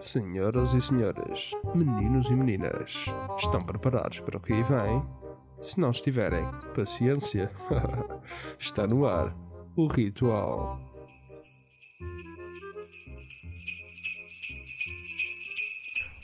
Senhoras e senhores, meninos e meninas, estão preparados para o que aí vem? Se não estiverem, paciência. Está no ar o ritual.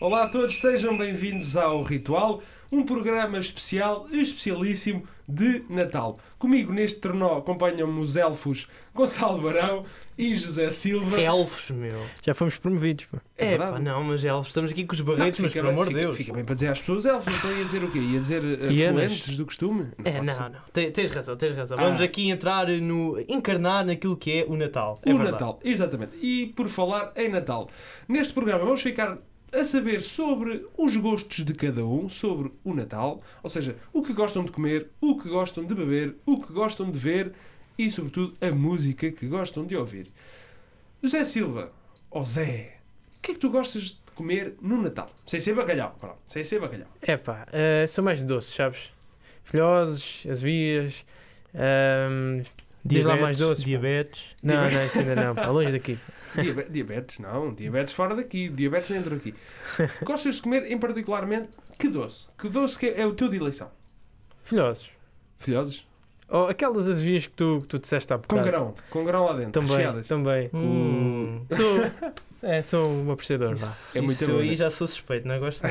Olá a todos, sejam bem-vindos ao Ritual, um programa especial, especialíssimo de Natal. Comigo neste trenó acompanham-me os elfos Gonçalo Barão e José Silva. Elfos, meu. Já fomos promovidos, pá. É, verdade. pá, não, mas elfos, estamos aqui com os barretos, mas fica pelo bem- amor de fica- Deus. Fica bem para dizer às pessoas elfos, então ia dizer o quê? Ia dizer Hienas. fluentes do costume? É, pode não, ser. não. Te- Tens razão, tens razão. Ah. Vamos aqui entrar no. encarnar naquilo que é o Natal. É o verdade. Natal, exatamente. E por falar em Natal, neste programa vamos ficar a saber sobre os gostos de cada um, sobre o Natal, ou seja, o que gostam de comer, o que gostam de beber, o que gostam de ver e, sobretudo, a música que gostam de ouvir. José Silva, ó Zé, o que é que tu gostas de comer no Natal? Sem ser bacalhau, pronto, sem ser bacalhau. É pá, eh, são mais doces, sabes? Filhoses, azevias. ehm, Diz lá mais doces, pá. Diabetes. não, não, isso ainda não, pá, longe daqui. Diabe- diabetes, não, diabetes fora daqui, diabetes dentro aqui. Gostas de comer, em particularmente, que doce? Que doce que é, é o teu de eleição? Filhosos. Filhoses? Ou aquelas azevias que tu, que tu disseste há Com bocado. grão, com grão lá dentro, Também, recheadas. também. Hum. Sou, é, sou um apreciador, vá. Isso, É muito isso aí já sou suspeito, não gosto.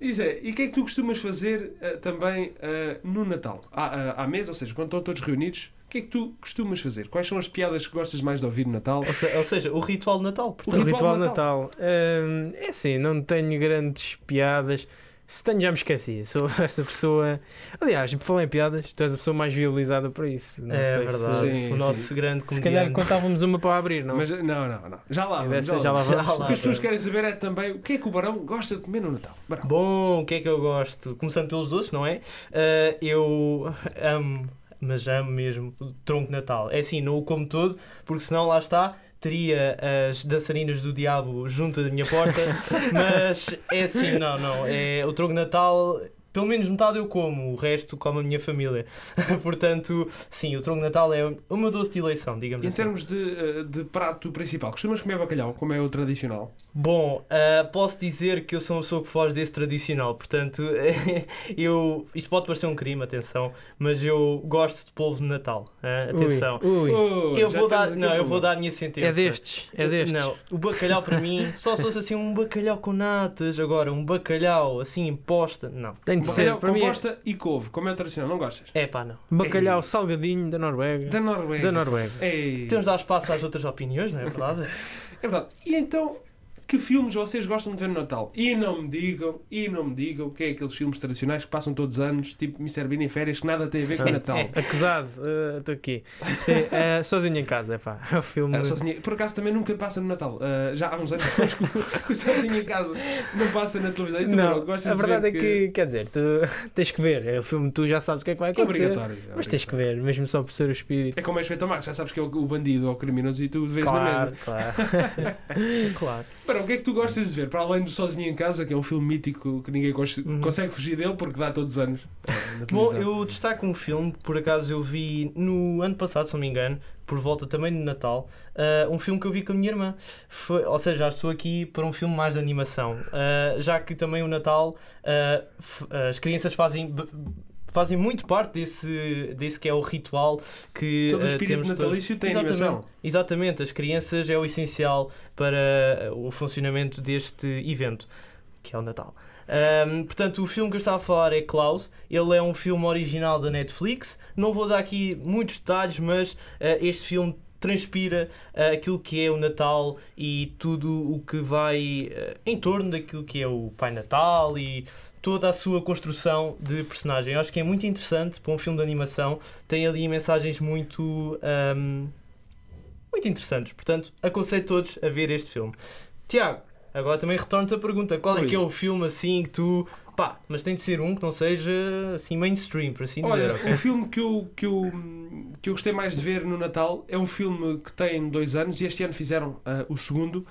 E Zé, e o que é que tu costumas fazer eh, também eh, no Natal? À, à, à mesa, ou seja, quando estão todos reunidos, o que é que tu costumas fazer? Quais são as piadas que gostas mais de ouvir no Natal? Ou, se- ou seja, o ritual de Natal. O Portanto, ritual ritual, de de Natal. ehm, é assim, não tenho grandes piadas. Se tenho, já me esqueci. Sou essa pessoa. Aliás, por falar em piadas, tu és a pessoa mais viabilizada para isso. Não é sei verdade. Se, Sim, o nosso sim. grande se calhar comediante. contávamos uma para abrir, não? Mas, não, não, não. Já lá vamos. dessa já lá vamos. Já lá O que as pessoas querem saber é também o que é que o Barão gosta de comer no Natal. Barão. Bom, o que é que eu gosto? Começando pelos doces, não é? Ah, eu amo, mas amo mesmo, o tronco Natal. É assim, não o como todo, porque senão lá está, teria as dançarinas do diabo junto da minha porta, mas é assim, não, não. É, o tronco Natal. Pelo menos metade eu como, o resto come a minha família. Portanto, sim, o tronco de Natal é o meu doce de eleição, digamos Em assim. termos de, eh, de prato principal, costumas comer bacalhau, como é o tradicional? Bom, ah, posso dizer que eu sou uma pessoa que foge desse tradicional, portanto, eu. Isto pode parecer um crime, atenção, mas eu gosto de polvo de Natal. ah, atenção. Ui, ui. Oh, Eu vou dar, não, eu vou dar a minha sentença. É destes, é destes. Não, o bacalhau para mim, só se fosse assim um bacalhau com natas, agora um bacalhau assim imposta, não. Tem de ser. Bacalhau Para mim, é bosta e couve, como é o tradicional, não gostas? É pá, não. bacalhau Ei. salgadinho da Noruega. Da Noruega. Da Noruega. Ei. Temos de dar espaço às outras opiniões, não é verdade? É verdade. E então, que filmes vocês gostam de ver no Natal? E não me digam, e não me digam que é aqueles filmes tradicionais que passam todos os anos, tipo Mr. Bean em férias, que nada tem a ver com o Natal. É. Acusado, eh, estou aqui. Sim, eh, sozinho em casa, é pá. É o filme. Ah, sozinho- por acaso também nunca passa no Natal. Ah, já há uns anos que que sozinho em casa não passa na televisão. E tu, Não, a de verdade é ver que, quer dizer, tu tens que ver. É o filme, tu já sabes o que é que vai é acontecer. obrigatório. é Mas tens que obrigatório. ver, mesmo só por ser o espírito. É como é feito ao Marcos, já sabes que é o, bandido ou o criminoso e tu vês na Claro, mesma. claro. Claro. O que é que tu gostas de ver? Para além do Sozinho em Casa, que é um filme mítico que ninguém Uhum. consegue fugir dele porque dá todos os anos. na Bom, eu destaco um filme que por acaso eu vi no ano passado, se não me engano, por volta também de Natal, ah, um filme que eu vi com a minha irmã. Foi, ou seja, já estou aqui para um filme mais de animação, Ah, já que também o Natal ah, f- as crianças fazem. Fazem muito parte desse, desse que é o ritual que Todo o ah, espírito temos todos. natalício tem Exatamente. animação. Exatamente, as crianças é o essencial para o funcionamento deste evento, que é o Natal. Ahm, portanto, o filme que eu estava a falar é Klaus. Ele é um filme original da Netflix. Não vou dar aqui muitos detalhes, mas ah, este filme transpira ah, aquilo que é o Natal e tudo o que vai ah, em torno daquilo que é o Pai Natal e toda a sua construção de personagem. Eu acho que é muito interessante para um filme de animação. Tem ali mensagens muito. ahm, muito interessantes. Portanto, aconselho todos a ver este filme. Tiago, agora também retorno-te a pergunta: qual é Oi. que é o filme assim que tu. Pá, mas tem de ser um que não seja assim mainstream, por assim dizer. Olha, ok? o filme que eu, que, eu, que eu gostei mais de ver no Natal é um filme que tem dois anos e este ano fizeram ah, o segundo.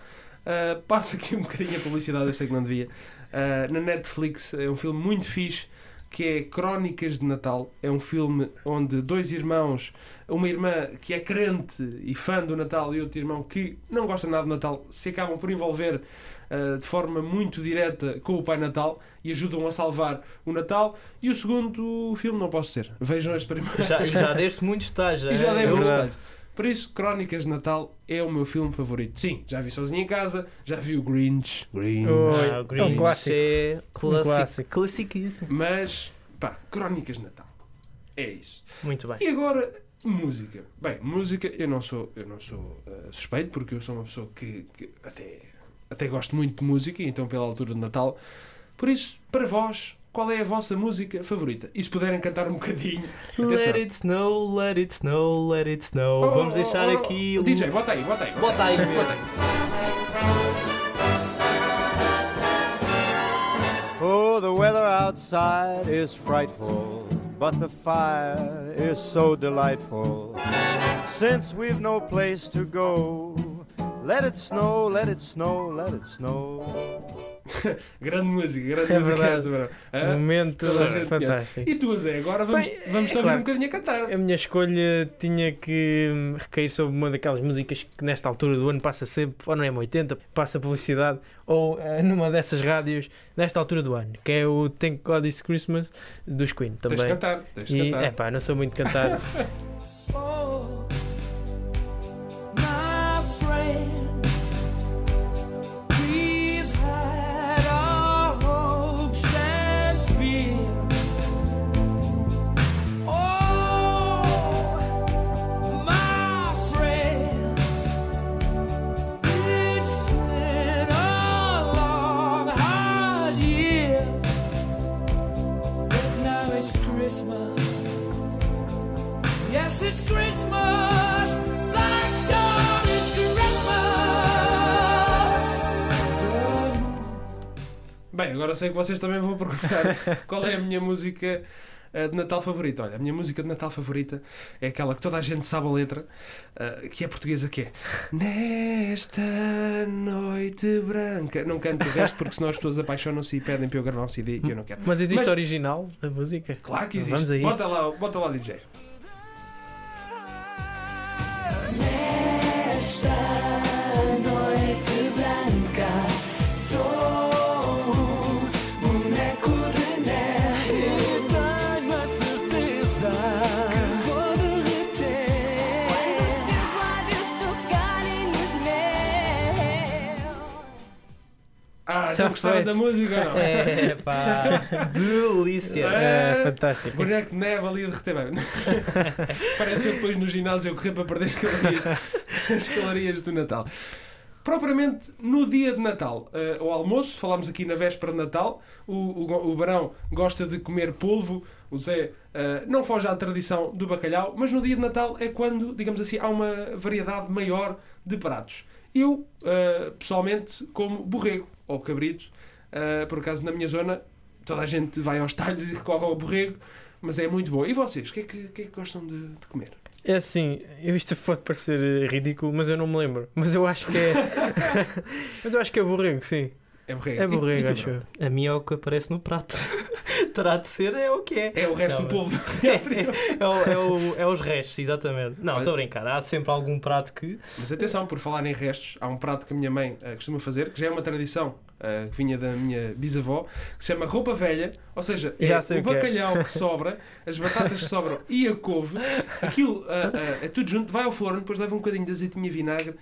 Ah, passa aqui um bocadinho a publicidade, eu sei que não devia. Ah, na Netflix é um filme muito fixe que é Crónicas de Natal. É um filme onde dois irmãos, uma irmã que é crente e fã do Natal e outro irmão que não gosta nada do Natal, se acabam por envolver uh, de forma muito direta com o Pai Natal e ajudam a salvar o Natal. E o segundo filme não posso ser. Vejam este primeiro. Já, e já deste muitos detalhes. E já é? dei É muitos detalhes. Por isso, Crónicas de Natal é o meu filme favorito. Sim, já vi sozinho em casa, já vi o Grinch, Grinch. Oh. Ah, o É um Grinch clássico. é clássico. clássico. Classiquíssimo. Mas, pá, Crónicas de Natal. É isso. Muito bem. E agora, música. Bem, música, eu não sou, eu não sou eh, suspeito, porque eu sou uma pessoa que, que até, até gosto muito de música, então pela altura de Natal. Por isso, para vós, qual é a vossa música favorita? E se puderem cantar um bocadinho. Let Atenção. it snow, let it snow, let it snow. Oh, Vamos oh, deixar oh, oh, aqui o. DJ, bota aí, bota aí. Bota aí, bota aí. Oh, the weather outside is frightful, but the fire is so delightful. Since we've no place to go, let it snow, let it snow, let it snow. Grande música, grande É música verdade. esta, verão. Momento fantástico. E tu, Zé, agora vamos, Bem, vamos é te ouvir claro. um bocadinho a cantar. A minha escolha tinha que recair sobre uma daquelas músicas que nesta altura do ano passa sempre, ou não é 80, passa publicidade, ou eh, numa dessas rádios nesta altura do ano, que é o Thank God It's Christmas dos Queen Tens de também. cantar, tens de cantar. é pá, não sou muito cantar. agora sei que vocês também vão perguntar qual é a minha música eh, de Natal favorita. Olha, a minha música de Natal favorita é aquela que toda a gente sabe a letra, eh, que é portuguesa, que é Nesta noite branca. Não canto o resto porque senão as pessoas apaixonam-se e pedem para eu gravar um CD e eu não quero. Mas existe Mas- original da música? Claro que existe. Vamos a isso. Bota lá, bota lá, DJ. Nesta Já não gostaram da música ou não? É pá, delícia. É fantástico. Boneco de neve ali a derreter bem. Parece eu depois no ginásio correr para perder as calorias, as calorias do Natal. Propriamente no dia de Natal, eh, ao almoço, falámos aqui na véspera de Natal, o, o, o Barão gosta de comer polvo, o Zé eh, não foge à tradição do bacalhau, mas no dia de Natal é quando, digamos assim, há uma variedade maior de pratos. Eu, eh, pessoalmente, como borrego ou cabrito, eh, por acaso na minha zona, toda a gente vai aos talhos e recorre ao borrego, mas é muito bom. E vocês, o que é que, que, é que gostam de, de comer? É assim, eu isto pode parecer eh, ridículo, mas eu não me lembro. Mas eu acho que é. mas eu acho que é borrego, sim. É borrego. É E- e borrego, acho eu. A minha é o que aparece no prato. Terá de ser, é o que é. É o resto Não, do povo. É, o- é o- é os restos, exatamente. Não, estou a brincar. Há sempre algum prato que. Mas atenção, por falar em restos, há um prato que a minha mãe eh, costuma fazer, que já é uma tradição eh, que vinha da minha bisavó, que se chama roupa velha, ou seja, é o que é. bacalhau que sobra, as batatas que sobram e a couve, aquilo ah, é tudo junto, vai ao forno, depois leva um bocadinho de azeitinho e vinagre,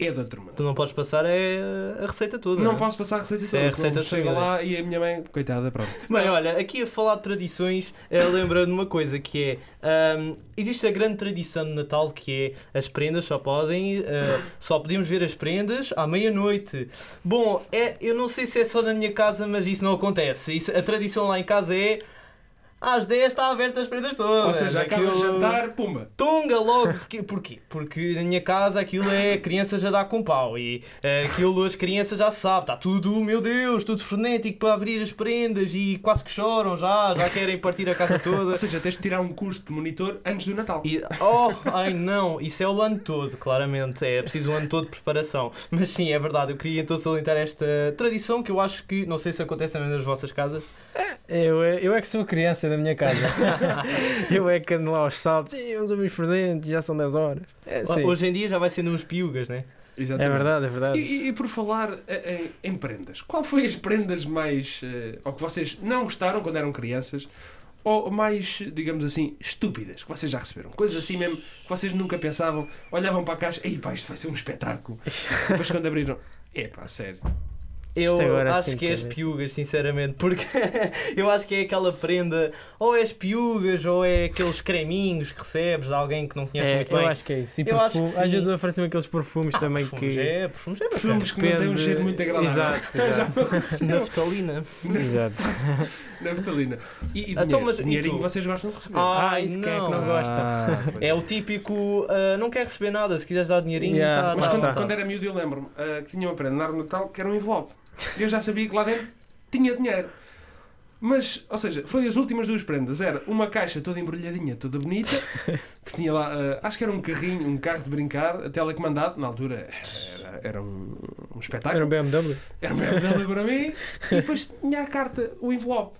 é de outro mundo. Tu não podes passar é a receita toda. Não é? posso passar a receita é toda, a senão receita chega lá e a minha mãe, coitada, pronto. Bem, olha, aqui a falar de tradições, eh, lembrando uma coisa que é. ahm, existe a grande tradição de Natal que é as prendas só podem. eh, só podemos ver as prendas à meia-noite. Bom, é, eu não sei se é só na minha casa, mas isso não acontece. Isso- a tradição lá em casa é. Às 10 está aberto as prendas todas. Ou seja, acaba de Aquilo- jantar, pumba. Tunga logo, porquê? porquê? Porque na minha casa aquilo é crianças a dar com pau e eh, aquilo as crianças já sabem, está tudo, meu Deus, tudo frenético para abrir as prendas e quase que choram já, já querem partir a casa toda. Ou seja, tens de tirar um curso de monitor antes do Natal. E, oh, ai não, isso é o ano todo, claramente, é preciso um ano todo de preparação. Mas sim, é verdade, eu queria então salientar esta tradição que eu acho que, não sei se acontece também nas vossas casas. Eu, é- eu é que sou a criança da minha casa. eu é que ando lá aos saltos. "Ih, Vamos abrir os presentes, já são 10 horas. É. Hoje em dia já vai sendo uns piugas, né? é Exatamente. verdade, é verdade. e- e por falar eh, em, em prendas, qual foi as prendas mais. eh, ou que vocês não gostaram quando eram crianças? Ou mais, digamos assim, estúpidas que vocês já receberam? Coisas assim mesmo que vocês nunca pensavam, olhavam para a caixa, ei pá, isto vai ser um espetáculo. Depois quando abriram, epá, sério. Eu acho que é as piugas, sinceramente, porque eu acho que é aquela prenda, ou é as piugas, ou é aqueles creminhos que recebes de alguém que não conheces É, muito eu bem. acho que é isso. E Eu acho perfume, que às sim. vezes oferecem aqueles perfumes também perfumes que. é, perfumes é. Perfumes que não têm um cheiro muito agradável. Exato, exato. Naftalina. exato. Naftalina. E, e Então, dinheiro? mas e dinheirinho tu? vocês gostam de receber? Ah, Ah, isso quem é que não não. gosta? pois É o típico, ah, não quer receber nada, se quiseres dar dinheirinho, Yeah, tá, Mas lá tá, quando, tá. quando era miúdo eu lembro-me ah, que tinha uma prenda de Natal que era um envelope. Eu já sabia que lá dentro tinha dinheiro. Mas, ou seja, foi as últimas duas prendas. Era uma caixa toda embrulhadinha, toda bonita, que tinha lá, ah, acho que era um carrinho, um carro de brincar, telecomandado. Na altura era, era um, um espetáculo. Era um BMW. Era um BMW para mim. E depois tinha a carta, o envelope.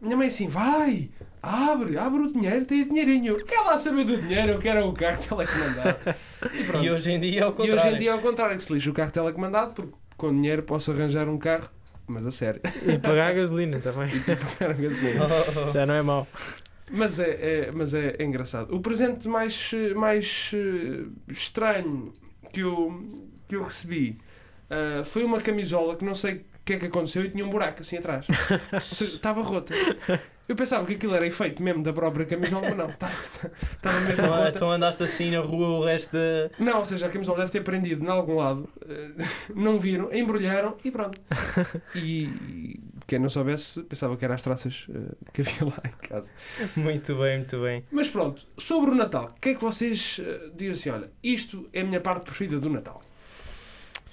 Minha mãe assim, vai, abre, abre o dinheiro, tem dinheirinho. Quer lá saber do dinheiro, eu quero o carro telecomandado. E pronto. E hoje em dia é o E contrário. hoje em dia é ao contrário, que se lixa o carro telecomandado, porque com dinheiro posso arranjar um carro, mas a sério, E pagar a gasolina também. e pagar a gasolina. Oh, oh, Já não é mau. Mas é, é- mas é, é engraçado. O presente mais, mais eh, estranho que eu, que eu recebi ah, foi uma camisola que não sei o que é que aconteceu e tinha um buraco assim atrás. Estava rota. Eu pensava que aquilo era efeito mesmo da própria camisola, mas não. Estava, estava mesmo então, então andaste assim na rua o resto da. Não, ou seja, a camisola deve ter prendido em algum lado, eh, não viram, embrulharam e pronto. E, e quem não soubesse pensava que eram as traças eh, que havia lá em casa. Muito bem, muito bem. Mas pronto, sobre o Natal, o que é que vocês eh, dizem assim? Olha, isto é a minha parte preferida do Natal.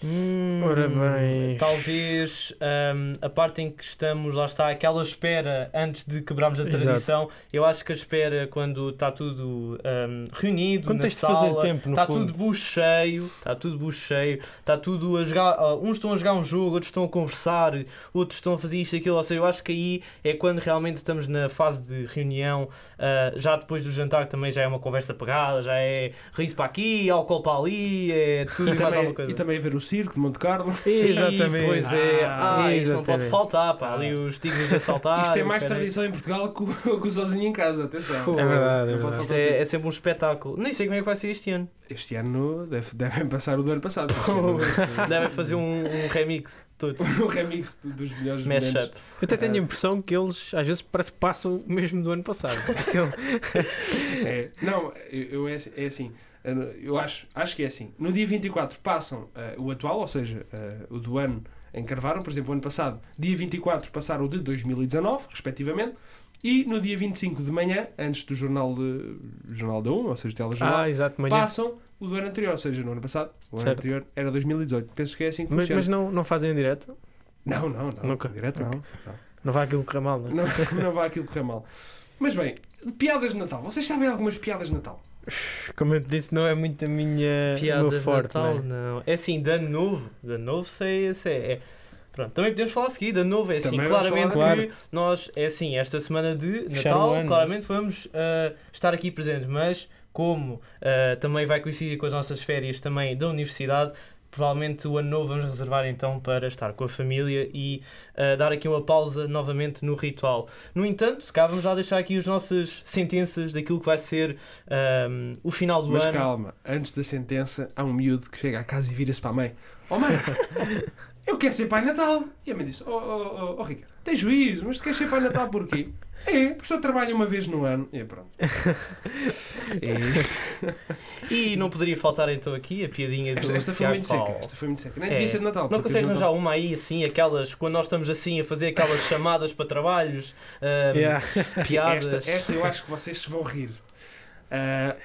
Hum, Ora bem. Talvez hum, a parte em que estamos, lá está, aquela espera antes de quebrarmos a Exato. tradição. Eu acho que a espera, quando está tudo hum, reunido Quando na sala, tempo, está fundo. tudo bucho cheio, está tudo bucho cheio, está tudo a jogar. ah, uns estão a jogar um jogo, outros estão a conversar, outros estão a fazer isto e aquilo. Ou seja, eu acho que aí é quando realmente estamos na fase de reunião. ah, já depois do jantar também já é uma conversa pegada, já é riso para aqui, álcool para ali, é tudo e, E mais alguma também, coisa. e também ver o circo de Monte Carlo. Exatamente. Pois é, Ah, ah, isso não pode faltar, pá. Ali os tigres a saltar. Isto é mais tradição em Portugal que o, que o sozinho em casa, atenção. É verdade, é verdade. Isto é, é sempre um espetáculo. Nem sei como é que vai ser este ano. Este ano deve, devem passar o do ano passado. Devem fazer um, um remix todo. o remix do- dos melhores momentos. Mashup. Eu até tenho a impressão que eles às vezes parece que passam o mesmo do ano passado. É, não, eu, eu é, é assim. Eu acho, acho que é assim. No dia 24 passam eh, o atual, ou seja, eh, o do ano em que gravaram. Por exemplo, o ano passado, dia 24, passaram o de 2019, respectivamente. E no dia 25 de manhã, antes do jornal, de, jornal da 1, ou seja, telejornal, Ah, exato, manhã. passam o do ano anterior. Ou seja, no ano passado, o ano Certo. anterior era 2018. Penso que é assim que Mas, funciona. mas não, não fazem em direto? Não, não, não. Nunca. Direto, não. Não vai aquilo correr mal, não é? Não, não vai aquilo correr mal. Mas bem, piadas de Natal. Vocês sabem algumas piadas de Natal? Como eu te disse, não é muito a minha meu de forte. Natal, não é? não. É assim, de ano novo. De ano novo, sei, sei. É. Pronto, também podemos falar a seguir. De ano novo é assim. Também Claramente falar. que nós, é assim, esta semana de Natal, ano. claramente vamos ah, estar aqui presentes. Mas, como ah, também vai coincidir com as nossas férias também da universidade, provavelmente o ano novo vamos reservar então para estar com a família e ah, dar aqui uma pausa novamente no ritual. No entanto, se cá vamos já deixar aqui as nossas sentenças daquilo que vai ser ah, o final do Mas ano. calma, antes da sentença, há um miúdo que chega à casa e vira-se para a mãe: Oh mãe, eu quero ser Pai Natal. E a mãe disse: Oh, oh, oh, oh Ricardo, Tem juízo, mas tu queres ser Pai Natal porquê? É, porque só trabalho uma vez no ano. E pronto. E E não poderia faltar então aqui a piadinha do esta, esta foi muito seca. Esta foi muito seca. Nem É. devia ser de Natal. Não consegues arranjar uma aí assim, aquelas, quando nós estamos assim a fazer aquelas chamadas para trabalhos, ahm, Yeah. piadas. Esta, esta eu acho que vocês se vão rir. Ah,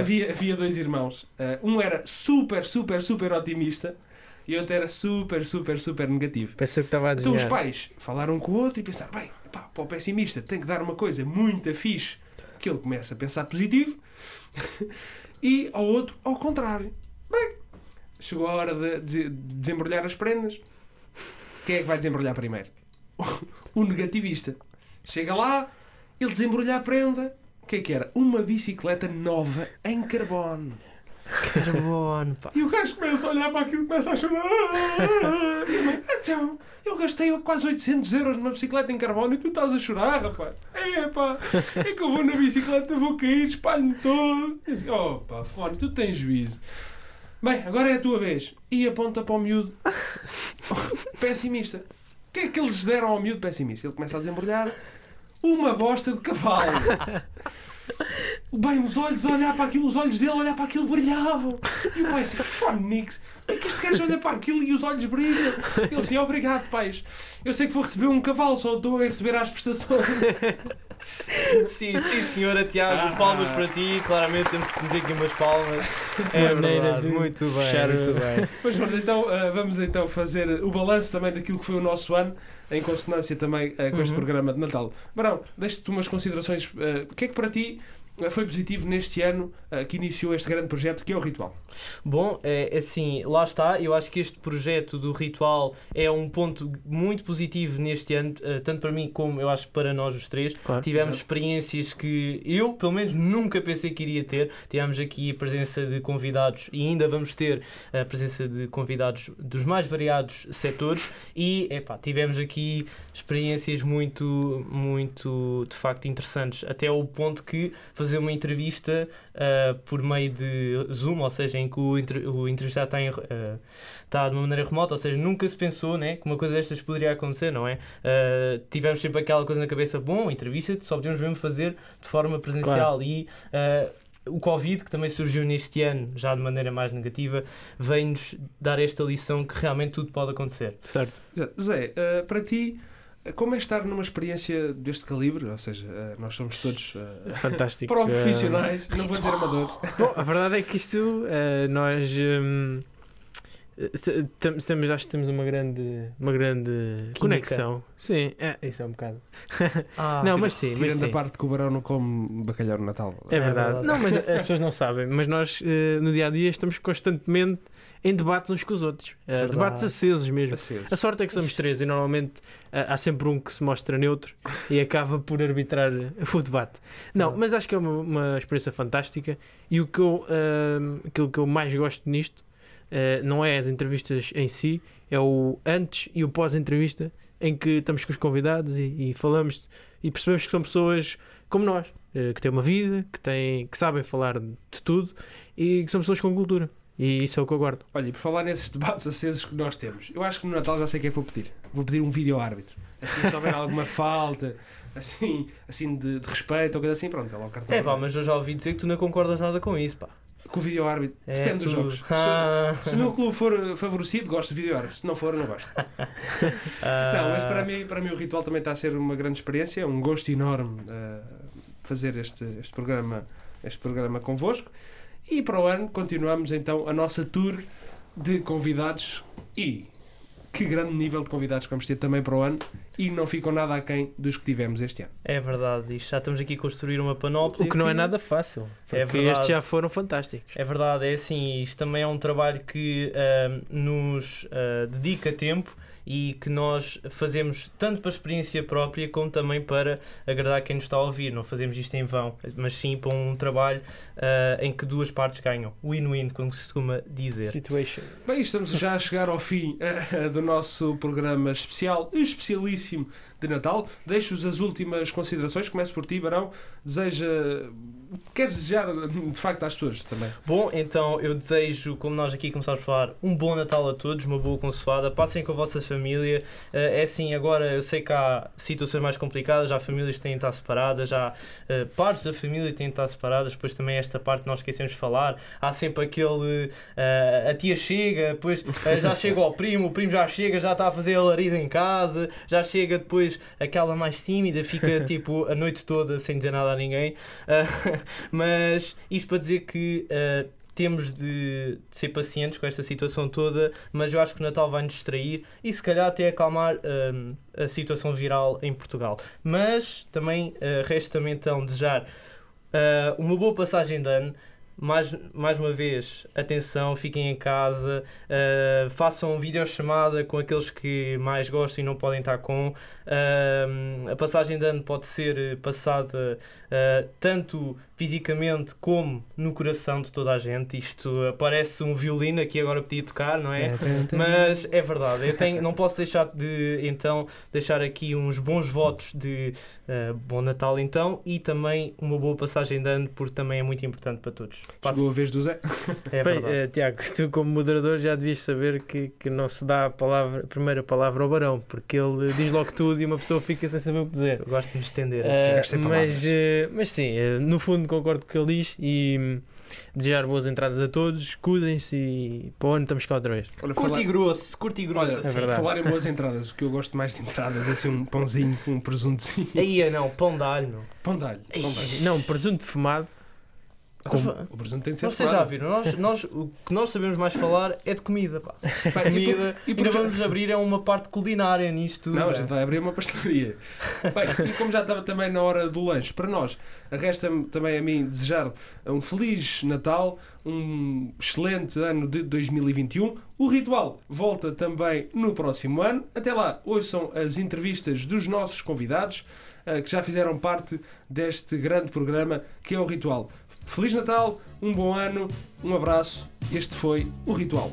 havia, havia dois irmãos. Ah, um era super, super, super otimista e outro era super, super, super negativo. Pensei que estava a Então os pais falaram com o outro e pensaram: bem, pá, para o pessimista tem que dar uma coisa muito fixe que ele começa a pensar positivo e ao outro ao contrário. Bem, chegou a hora de, de desembrulhar as prendas. Quem é que vai desembrulhar primeiro? O negativista. Chega lá, ele desembrulha a prenda. O que é que era? Uma bicicleta nova em carbono. Carbono, pá. E o gajo começa a olhar para aquilo e começa a chorar. Então, eu gastei quase 800 euros numa bicicleta em carbono e tu estás a chorar, rapaz. É pá, é que eu vou na bicicleta, vou cair, espalho-me todo. Oh pá, fone, tu tens juízo. Bem, agora é a tua vez. E aponta para o miúdo pessimista. O que é que eles deram ao miúdo pessimista? Ele começa a desembrulhar uma bosta de cavalo. Bem, os olhos a olhar para aquilo, os olhos dele a olhar para aquilo brilhavam. E o pai assim, Fonix, é que este gajo olha para aquilo e os olhos brilham. Ele assim, obrigado, pais. Eu sei que vou receber um cavalo, só estou a receber as prestações. Sim, sim, senhora Tiago, Ah. palmas para ti. Claramente temos que meter aqui umas palmas. É Maneira verdade, de muito bem, fechar muito bem. Mas pronto, então ah, vamos então fazer o balanço também daquilo que foi o nosso ano, em consonância também ah, com este Uhum. programa de Natal. Barão, deixe-te umas considerações. ah, o que é que para ti foi positivo neste ano ah, que iniciou este grande projeto que é o Ritual? Bom, é assim, lá está. Eu acho que este projeto do ritual é um ponto muito positivo neste ano, eh, tanto para mim como eu acho que para nós os três. Claro. Tivemos Exato. experiências que eu, pelo menos, nunca pensei que iria ter. Tivemos aqui a presença de convidados e ainda vamos ter a presença de convidados dos mais variados setores e, epá, tivemos aqui experiências muito, muito, de facto, interessantes. Até o ponto que fazer uma entrevista ah, por meio de Zoom, ou seja, em que o, entre- o entrevistado está, em, ah, está de uma maneira remota, ou seja, nunca se pensou né, que uma coisa destas poderia acontecer, não é? Ah, tivemos sempre aquela coisa na cabeça, bom, entrevista só podemos mesmo fazer de forma presencial e ah, o Covid, que também surgiu neste ano, já de maneira mais negativa, vem-nos dar esta lição que realmente tudo pode acontecer. Certo. Zé, para ti, como é estar numa experiência deste calibre? Ou seja, ah, nós somos todos Fantástico. para Eh, profissionais, não vou dizer amadores. Bom, a verdade é que isto, eh, nós eh, temos, temos- acho que temos uma grande, uma grande conexão. Sim, é, isso é um bocado. Ah, não, mas sim, mas Tirando a sim. parte que o Barão não come bacalhau no Natal. É É verdade. verdade. Não, mas as pessoas não sabem. Mas nós, eh, no dia a dia, estamos constantemente em debates uns com os outros. Eh, Verdade. debates acesos mesmo. Aceso. A sorte é que somos três e normalmente ah, há sempre um que se mostra neutro e acaba por arbitrar o debate. Não, mas acho que é uma, uma experiência fantástica e o que eu, ah, aquilo que eu mais gosto nisto não é as entrevistas em si, é o antes e o pós-entrevista em que estamos com os convidados e, e falamos e percebemos que são pessoas como nós, eh, que têm uma vida, que, têm, que sabem falar de tudo e que são pessoas com cultura. E isso é o que eu guardo. Olha, e por falar nesses debates acesos que nós temos, eu acho que no Natal já sei o que é que vou pedir. Vou pedir um vídeo árbitro. Assim, se houver alguma falta, assim, assim de, de respeito ou coisa assim, pronto, é lá o cartão. É pá, mas eu já ouvi dizer que tu não concordas nada com isso, pá. Com o vídeo árbitro, É, depende dos tu- jogos. Se- Ah. Se, o meu clube for favorecido, gosto de vídeo árbitro. Se não for, não gosto. Ah. Não, mas para mim, para mim o ritual também está a ser uma grande experiência, é um gosto enorme uh, fazer este, este, programa, este programa convosco. E para o ano continuamos então a nossa tour de convidados e que grande nível de convidados que vamos ter também para o ano e não ficam nada aquém dos que tivemos este ano. É verdade, isto já estamos aqui a construir uma panóplia. O que não é nada fácil. É Porque verdade. estes já foram fantásticos. É verdade, é assim, isto também é um trabalho que ahm, nos ah, dedica tempo e que nós fazemos tanto para a experiência própria como também para agradar quem nos está a ouvir. Não fazemos isto em vão, mas sim para um trabalho ah, em que duas partes ganham. Win-win, como se costuma dizer. Situation. Bem, estamos já a chegar ao fim eh, do nosso programa especial, especialíssimo de Natal. Deixo-vos as últimas considerações. Começo por ti, Barão. Deseja. Queres desejar de facto às pessoas também? Bom, então eu desejo, como nós aqui começámos a falar, um bom Natal a todos, uma boa consoada. Passem com a vossa família. Eh, É assim, agora eu sei que há situações mais complicadas, há famílias que têm de estar separadas, há eh, partes da família que têm de estar separadas, depois também esta parte nós esquecemos de falar. Há sempre aquele. eh, a tia chega, depois já chega ao primo, o primo já chega, já está a fazer a larida em casa, já chega depois aquela mais tímida, fica tipo a noite toda sem dizer nada a ninguém. Mas isto para dizer que ah, temos de, de ser pacientes com esta situação toda, mas eu acho que o Natal vai nos distrair e se calhar até acalmar ah, a situação viral em Portugal. Mas também ah, resta-me então desejar uma boa passagem de ano. Mais, mais uma vez, atenção, fiquem em casa, ah, façam videochamada com aqueles que mais gostam e não podem estar com. Ah, a passagem de ano pode ser passada ah, tanto fisicamente como no coração de toda a gente. Isto ah, parece um violino aqui agora podia tocar, não é? Mas é verdade, eu tenho, não posso deixar de então deixar aqui uns bons votos de ah, bom Natal então e também uma boa passagem de ano porque também é muito importante para todos. Passo- Chegou a vez do Zé. É Bem, verdade. eh, Tiago, tu como moderador já devias saber que, que não se dá a, palavra, a primeira palavra ao Barão, porque ele diz logo tudo e uma pessoa fica sem saber o que dizer. Eu gosto de me estender Eh, assim. sem mas, eh, mas sim, eh, no fundo concordo com o que ele diz e hum, desejar boas entradas a todos, cuidem-se e para o ano estamos cá outra vez. Olha, Curto falar- e grosso, curto e grosso. Olha. É verdade. falar em boas entradas, o que eu gosto mais de entradas é assim um pãozinho com um presuntozinho. Aí é não, pão de alho, meu. Pão de alho. Pão de alho. Não, presunto defumado. Como? O presunto tem de ser Vocês já fumado. viram? Nós, nós, o que nós sabemos mais falar é de comida, pá. Pá, e por- Comida. e por- Ainda vamos abrir é uma parte culinária nisto. Não, a é. gente vai abrir uma pastelaria. Bem, e como já estava também na hora do lanche, para nós, resta-me também a mim desejar um feliz Natal, um excelente ano de 2021. O ritual volta também no próximo ano. Até lá, ouçam as entrevistas dos nossos convidados eh, que já fizeram parte deste grande programa que é o Ritual. Feliz Natal, um bom ano, um abraço. Este foi o Ritual.